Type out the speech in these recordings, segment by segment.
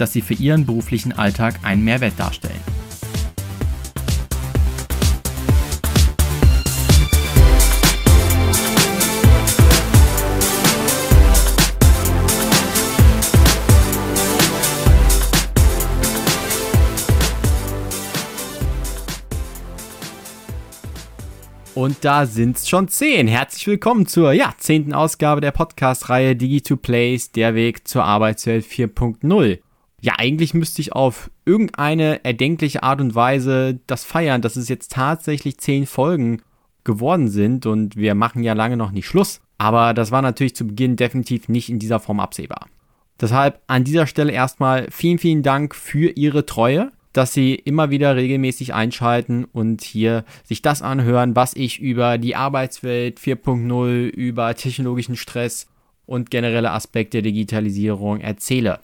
dass sie für ihren beruflichen Alltag einen Mehrwert darstellen. Und da sind's schon zehn. Herzlich willkommen zur ja, zehnten Ausgabe der Podcast-Reihe Digi2Plays, der Weg zur Arbeitswelt 4.0. Ja, eigentlich müsste ich auf irgendeine erdenkliche Art und Weise das feiern, dass es jetzt tatsächlich zehn Folgen geworden sind und wir machen ja lange noch nicht Schluss. Aber das war natürlich zu Beginn definitiv nicht in dieser Form absehbar. Deshalb an dieser Stelle erstmal vielen, vielen Dank für Ihre Treue dass sie immer wieder regelmäßig einschalten und hier sich das anhören, was ich über die Arbeitswelt 4.0, über technologischen Stress und generelle Aspekte der Digitalisierung erzähle.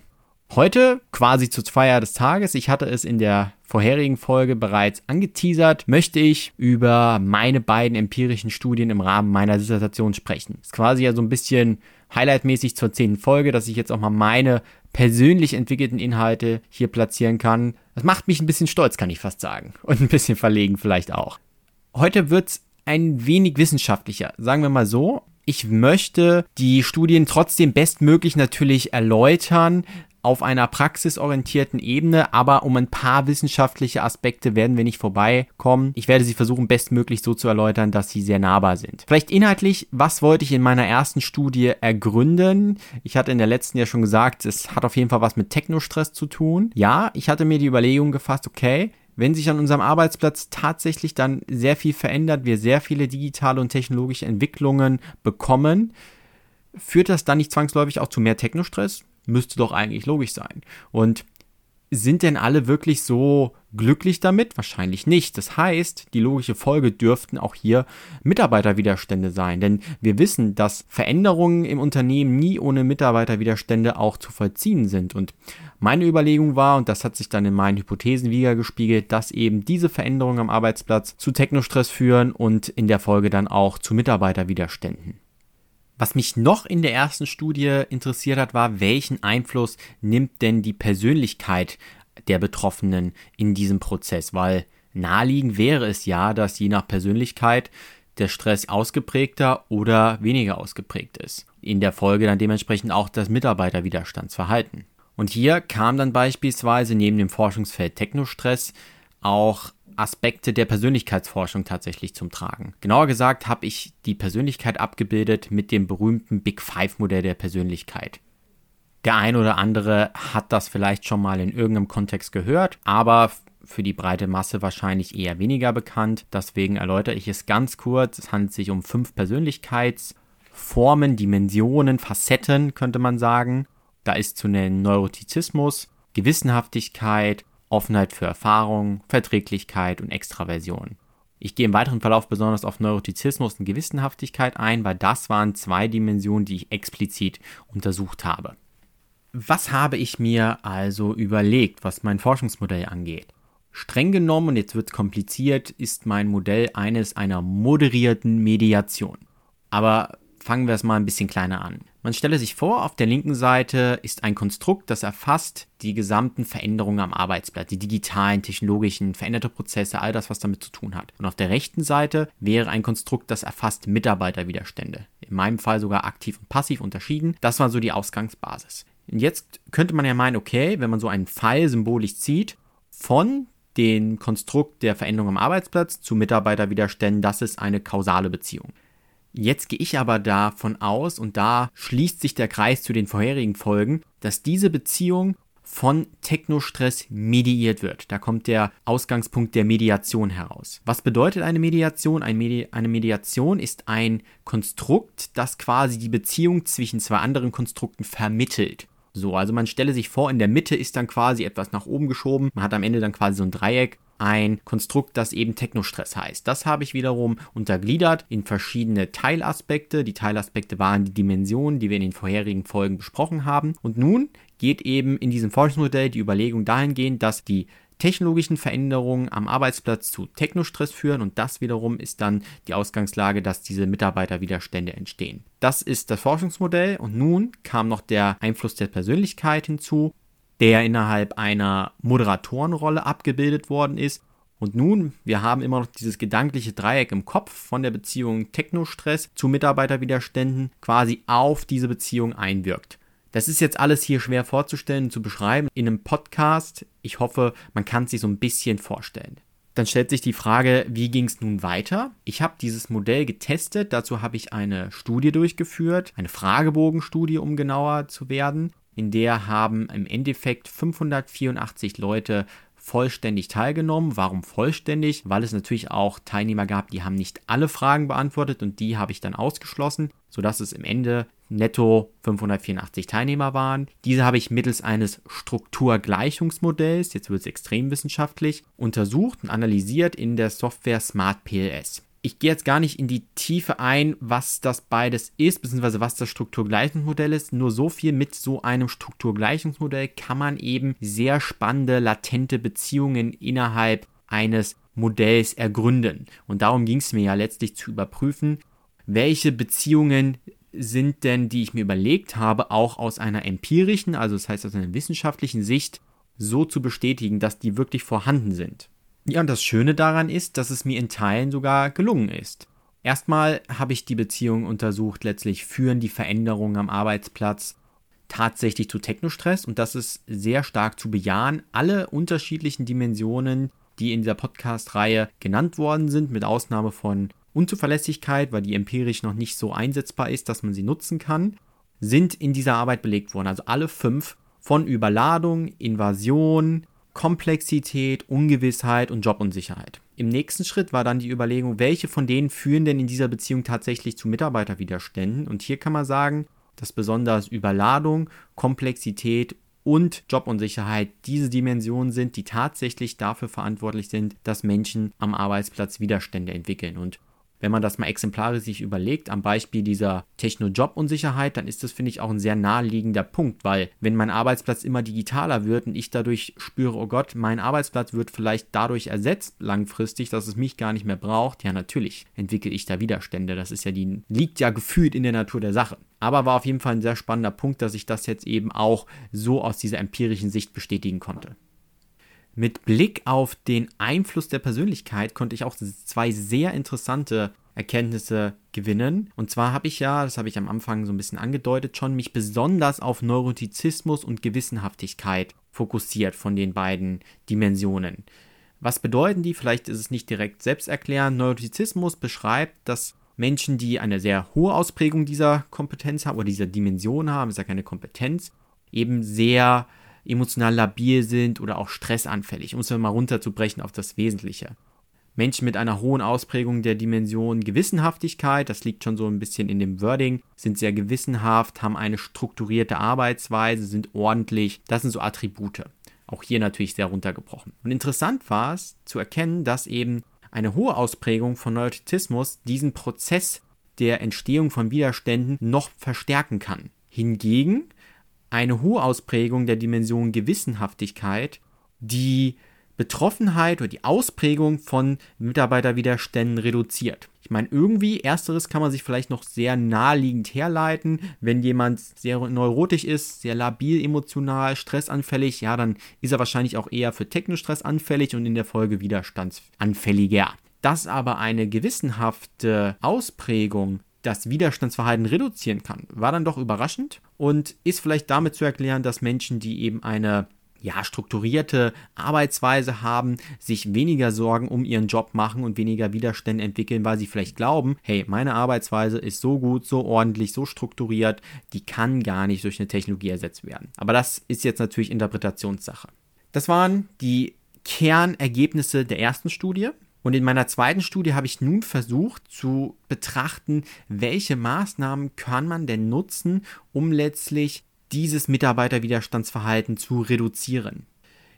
Heute, quasi zur Feier des Tages, ich hatte es in der vorherigen Folge bereits angeteasert, möchte ich über meine beiden empirischen Studien im Rahmen meiner Dissertation sprechen. Ist quasi ja so ein bisschen highlightmäßig zur zehnten Folge, dass ich jetzt auch mal meine persönlich entwickelten Inhalte hier platzieren kann. Das macht mich ein bisschen stolz, kann ich fast sagen. Und ein bisschen verlegen vielleicht auch. Heute wird's ein wenig wissenschaftlicher, sagen wir mal so. Ich möchte die Studien trotzdem bestmöglich natürlich erläutern, auf einer praxisorientierten Ebene, aber um ein paar wissenschaftliche Aspekte werden wir nicht vorbeikommen. Ich werde sie versuchen, bestmöglich so zu erläutern, dass sie sehr nahbar sind. Vielleicht inhaltlich, was wollte ich in meiner ersten Studie ergründen? Ich hatte in der letzten ja schon gesagt, es hat auf jeden Fall was mit Technostress zu tun. Ja, ich hatte mir die Überlegung gefasst, okay, wenn sich an unserem Arbeitsplatz tatsächlich dann sehr viel verändert, wir sehr viele digitale und technologische Entwicklungen bekommen, führt das dann nicht zwangsläufig auch zu mehr Technostress? Müsste doch eigentlich logisch sein. Und sind denn alle wirklich so glücklich damit? Wahrscheinlich nicht. Das heißt, die logische Folge dürften auch hier Mitarbeiterwiderstände sein. Denn wir wissen, dass Veränderungen im Unternehmen nie ohne Mitarbeiterwiderstände auch zu vollziehen sind. Und meine Überlegung war, und das hat sich dann in meinen Hypothesen wiedergespiegelt, dass eben diese Veränderungen am Arbeitsplatz zu Technostress führen und in der Folge dann auch zu Mitarbeiterwiderständen. Was mich noch in der ersten Studie interessiert hat, war, welchen Einfluss nimmt denn die Persönlichkeit der Betroffenen in diesem Prozess? Weil naheliegend wäre es ja, dass je nach Persönlichkeit der Stress ausgeprägter oder weniger ausgeprägt ist. In der Folge dann dementsprechend auch das Mitarbeiterwiderstandsverhalten. Und hier kam dann beispielsweise neben dem Forschungsfeld Technostress auch Aspekte der Persönlichkeitsforschung tatsächlich zum Tragen. Genauer gesagt habe ich die Persönlichkeit abgebildet mit dem berühmten Big Five Modell der Persönlichkeit. Der ein oder andere hat das vielleicht schon mal in irgendeinem Kontext gehört, aber für die breite Masse wahrscheinlich eher weniger bekannt. Deswegen erläutere ich es ganz kurz. Es handelt sich um fünf Persönlichkeitsformen, Dimensionen, Facetten, könnte man sagen. Da ist zu nennen Neurotizismus, Gewissenhaftigkeit, Offenheit für Erfahrung, Verträglichkeit und Extraversion. Ich gehe im weiteren Verlauf besonders auf Neurotizismus und Gewissenhaftigkeit ein, weil das waren zwei Dimensionen, die ich explizit untersucht habe. Was habe ich mir also überlegt, was mein Forschungsmodell angeht? Streng genommen, und jetzt wird es kompliziert, ist mein Modell eines einer moderierten Mediation. Aber fangen wir es mal ein bisschen kleiner an. Man stelle sich vor, auf der linken Seite ist ein Konstrukt, das erfasst die gesamten Veränderungen am Arbeitsplatz, die digitalen, technologischen, veränderte Prozesse, all das, was damit zu tun hat. Und auf der rechten Seite wäre ein Konstrukt, das erfasst Mitarbeiterwiderstände. In meinem Fall sogar aktiv und passiv unterschieden. Das war so die Ausgangsbasis. Und jetzt könnte man ja meinen, okay, wenn man so einen Pfeil symbolisch zieht, von dem Konstrukt der Veränderung am Arbeitsplatz zu Mitarbeiterwiderständen, das ist eine kausale Beziehung. Jetzt gehe ich aber davon aus, und da schließt sich der Kreis zu den vorherigen Folgen, dass diese Beziehung von Technostress mediiert wird. Da kommt der Ausgangspunkt der Mediation heraus. Was bedeutet eine Mediation? Ein Medi eine Mediation ist ein Konstrukt, das quasi die Beziehung zwischen zwei anderen Konstrukten vermittelt. So, also man stelle sich vor, in der Mitte ist dann quasi etwas nach oben geschoben. Man hat am Ende dann quasi so ein Dreieck ein Konstrukt, das eben Technostress heißt. Das habe ich wiederum untergliedert in verschiedene Teilaspekte. Die Teilaspekte waren die Dimensionen, die wir in den vorherigen Folgen besprochen haben. Und nun geht eben in diesem Forschungsmodell die Überlegung dahingehend, dass die technologischen Veränderungen am Arbeitsplatz zu Technostress führen und das wiederum ist dann die Ausgangslage, dass diese Mitarbeiterwiderstände entstehen. Das ist das Forschungsmodell und nun kam noch der Einfluss der Persönlichkeit hinzu der innerhalb einer Moderatorenrolle abgebildet worden ist. Und nun, wir haben immer noch dieses gedankliche Dreieck im Kopf von der Beziehung Technostress zu Mitarbeiterwiderständen quasi auf diese Beziehung einwirkt. Das ist jetzt alles hier schwer vorzustellen und zu beschreiben in einem Podcast. Ich hoffe, man kann es sich so ein bisschen vorstellen. Dann stellt sich die Frage, wie ging es nun weiter? Ich habe dieses Modell getestet, dazu habe ich eine Studie durchgeführt, eine Fragebogenstudie, um genauer zu werden. In der haben im Endeffekt 584 Leute vollständig teilgenommen. Warum vollständig? Weil es natürlich auch Teilnehmer gab, die haben nicht alle Fragen beantwortet und die habe ich dann ausgeschlossen, sodass es im Ende netto 584 Teilnehmer waren. Diese habe ich mittels eines Strukturgleichungsmodells, jetzt wird es extrem wissenschaftlich, untersucht und analysiert in der Software Smart PLS ich gehe jetzt gar nicht in die Tiefe ein, was das beides ist, beziehungsweise was das Strukturgleichungsmodell ist. Nur so viel mit so einem Strukturgleichungsmodell kann man eben sehr spannende, latente Beziehungen innerhalb eines Modells ergründen. Und darum ging es mir ja letztlich zu überprüfen, welche Beziehungen sind denn, die ich mir überlegt habe, auch aus einer empirischen, also das heißt aus einer wissenschaftlichen Sicht, so zu bestätigen, dass die wirklich vorhanden sind. Ja, und das Schöne daran ist, dass es mir in Teilen sogar gelungen ist. Erstmal habe ich die Beziehung untersucht, letztlich führen die Veränderungen am Arbeitsplatz tatsächlich zu Technostress und das ist sehr stark zu bejahen. Alle unterschiedlichen Dimensionen, die in dieser Podcast-Reihe genannt worden sind, mit Ausnahme von Unzuverlässigkeit, weil die empirisch noch nicht so einsetzbar ist, dass man sie nutzen kann, sind in dieser Arbeit belegt worden. Also alle fünf von Überladung, Invasion, Komplexität, Ungewissheit und Jobunsicherheit. Im nächsten Schritt war dann die Überlegung, welche von denen führen denn in dieser Beziehung tatsächlich zu Mitarbeiterwiderständen? Und hier kann man sagen, dass besonders Überladung, Komplexität und Jobunsicherheit diese Dimensionen sind, die tatsächlich dafür verantwortlich sind, dass Menschen am Arbeitsplatz Widerstände entwickeln. Und wenn man das mal exemplarisch sich überlegt, am Beispiel dieser Techno-Job-Unsicherheit, dann ist das, finde ich, auch ein sehr naheliegender Punkt, weil wenn mein Arbeitsplatz immer digitaler wird und ich dadurch spüre, oh Gott, mein Arbeitsplatz wird vielleicht dadurch ersetzt langfristig, dass es mich gar nicht mehr braucht, ja natürlich entwickle ich da Widerstände. Das ist ja die, liegt ja gefühlt in der Natur der Sache. Aber war auf jeden Fall ein sehr spannender Punkt, dass ich das jetzt eben auch so aus dieser empirischen Sicht bestätigen konnte. Mit Blick auf den Einfluss der Persönlichkeit konnte ich auch zwei sehr interessante Erkenntnisse gewinnen. Und zwar habe ich ja, das habe ich am Anfang so ein bisschen angedeutet, schon mich besonders auf Neurotizismus und Gewissenhaftigkeit fokussiert von den beiden Dimensionen. Was bedeuten die? Vielleicht ist es nicht direkt selbsterklärend. Neurotizismus beschreibt, dass Menschen, die eine sehr hohe Ausprägung dieser Kompetenz haben oder dieser Dimension haben, ist ja keine Kompetenz, eben sehr emotional labil sind oder auch stressanfällig, um es mal runterzubrechen auf das Wesentliche. Menschen mit einer hohen Ausprägung der Dimension Gewissenhaftigkeit, das liegt schon so ein bisschen in dem Wording, sind sehr gewissenhaft, haben eine strukturierte Arbeitsweise, sind ordentlich. Das sind so Attribute. Auch hier natürlich sehr runtergebrochen. Und interessant war es zu erkennen, dass eben eine hohe Ausprägung von Neurotizismus diesen Prozess der Entstehung von Widerständen noch verstärken kann. Hingegen eine hohe Ausprägung der Dimension Gewissenhaftigkeit die Betroffenheit oder die Ausprägung von Mitarbeiterwiderständen reduziert. Ich meine, irgendwie, ersteres kann man sich vielleicht noch sehr naheliegend herleiten. Wenn jemand sehr neurotisch ist, sehr labil emotional, stressanfällig, ja, dann ist er wahrscheinlich auch eher für Technostress anfällig und in der Folge widerstandsanfälliger. Dass aber eine gewissenhafte Ausprägung das Widerstandsverhalten reduzieren kann, war dann doch überraschend und ist vielleicht damit zu erklären, dass Menschen, die eben eine ja, strukturierte Arbeitsweise haben, sich weniger Sorgen um ihren Job machen und weniger Widerstände entwickeln, weil sie vielleicht glauben, hey, meine Arbeitsweise ist so gut, so ordentlich, so strukturiert, die kann gar nicht durch eine Technologie ersetzt werden. Aber das ist jetzt natürlich Interpretationssache. Das waren die Kernergebnisse der ersten Studie. Und in meiner zweiten Studie habe ich nun versucht zu betrachten, welche Maßnahmen kann man denn nutzen, um letztlich dieses Mitarbeiterwiderstandsverhalten zu reduzieren.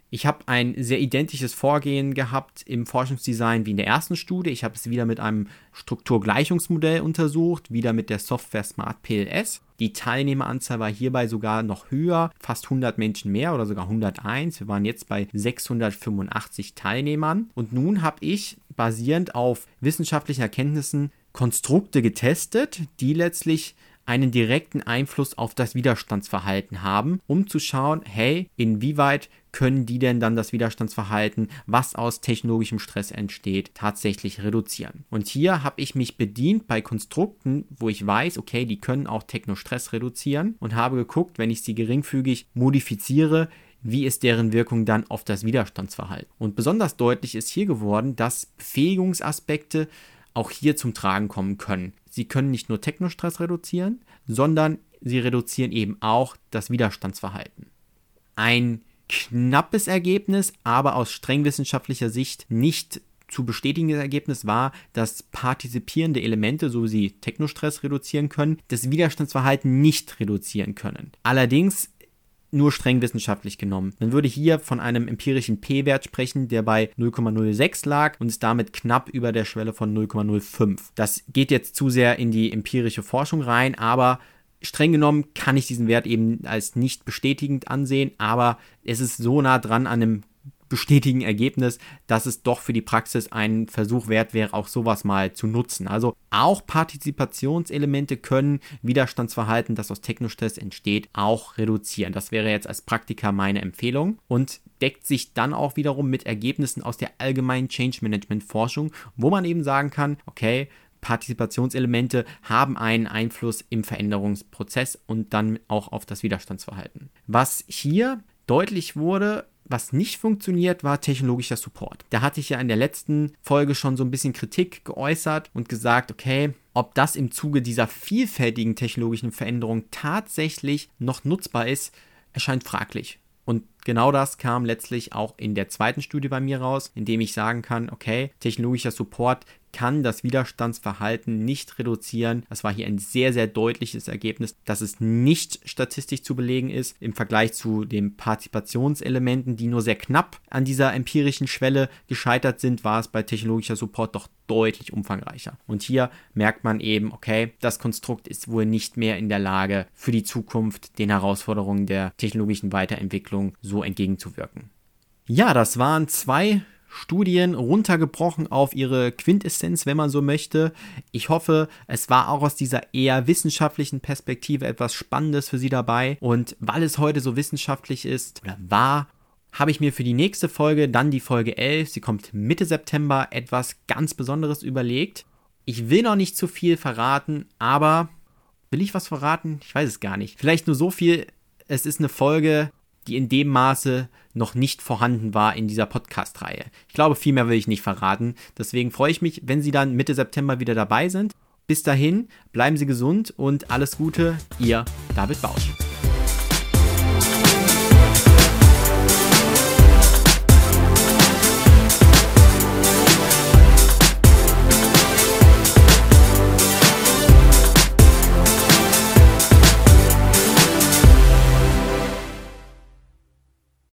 Ich habe ein sehr identisches Vorgehen gehabt im Forschungsdesign wie in der ersten Studie. Ich habe es wieder mit einem Strukturgleichungsmodell untersucht, wieder mit der Software Smart PLS. Die Teilnehmeranzahl war hierbei sogar noch höher, fast 100 Menschen mehr oder sogar 101. Wir waren jetzt bei 685 Teilnehmern. Und nun habe ich basierend auf wissenschaftlichen Erkenntnissen Konstrukte getestet, die letztlich einen direkten Einfluss auf das Widerstandsverhalten haben, um zu schauen, hey, inwieweit können die denn dann das Widerstandsverhalten, was aus technologischem Stress entsteht, tatsächlich reduzieren. Und hier habe ich mich bedient bei Konstrukten, wo ich weiß, okay, die können auch Technostress reduzieren und habe geguckt, wenn ich sie geringfügig modifiziere, wie ist deren Wirkung dann auf das Widerstandsverhalten. Und besonders deutlich ist hier geworden, dass Befähigungsaspekte auch hier zum Tragen kommen können. Sie können nicht nur Technostress reduzieren, sondern sie reduzieren eben auch das Widerstandsverhalten. Ein knappes Ergebnis, aber aus streng wissenschaftlicher Sicht nicht zu bestätigendes Ergebnis war, dass partizipierende Elemente, so wie sie Technostress reduzieren können, das Widerstandsverhalten nicht reduzieren können. Allerdings nur streng wissenschaftlich genommen. Man würde hier von einem empirischen P-Wert sprechen, der bei 0,06 lag und ist damit knapp über der Schwelle von 0,05. Das geht jetzt zu sehr in die empirische Forschung rein, aber streng genommen kann ich diesen Wert eben als nicht bestätigend ansehen, aber es ist so nah dran an einem bestätigen Ergebnis, dass es doch für die Praxis ein Versuch wert wäre, auch sowas mal zu nutzen. Also auch Partizipationselemente können Widerstandsverhalten, das aus Technostress entsteht, auch reduzieren. Das wäre jetzt als Praktiker meine Empfehlung und deckt sich dann auch wiederum mit Ergebnissen aus der allgemeinen Change Management Forschung, wo man eben sagen kann, okay, Partizipationselemente haben einen Einfluss im Veränderungsprozess und dann auch auf das Widerstandsverhalten. Was hier deutlich wurde, was nicht funktioniert, war technologischer Support. Da hatte ich ja in der letzten Folge schon so ein bisschen Kritik geäußert und gesagt, okay, ob das im Zuge dieser vielfältigen technologischen Veränderungen tatsächlich noch nutzbar ist, erscheint fraglich. Und genau das kam letztlich auch in der zweiten Studie bei mir raus, indem ich sagen kann, okay, technologischer Support kann das Widerstandsverhalten nicht reduzieren. Das war hier ein sehr, sehr deutliches Ergebnis, dass es nicht statistisch zu belegen ist im Vergleich zu den Partizipationselementen, die nur sehr knapp an dieser empirischen Schwelle gescheitert sind, war es bei technologischer Support doch deutlich umfangreicher. Und hier merkt man eben, okay, das Konstrukt ist wohl nicht mehr in der Lage, für die Zukunft den Herausforderungen der technologischen Weiterentwicklung so entgegenzuwirken. Ja, das waren zwei Studien runtergebrochen auf ihre Quintessenz, wenn man so möchte. Ich hoffe, es war auch aus dieser eher wissenschaftlichen Perspektive etwas Spannendes für Sie dabei. Und weil es heute so wissenschaftlich ist oder war, habe ich mir für die nächste Folge, dann die Folge 11, sie kommt Mitte September, etwas ganz Besonderes überlegt. Ich will noch nicht zu viel verraten, aber will ich was verraten? Ich weiß es gar nicht. Vielleicht nur so viel, es ist eine Folge, die in dem Maße noch nicht vorhanden war in dieser Podcast-Reihe. Ich glaube, viel mehr will ich nicht verraten. Deswegen freue ich mich, wenn Sie dann Mitte September wieder dabei sind. Bis dahin, bleiben Sie gesund und alles Gute, Ihr David Bausch.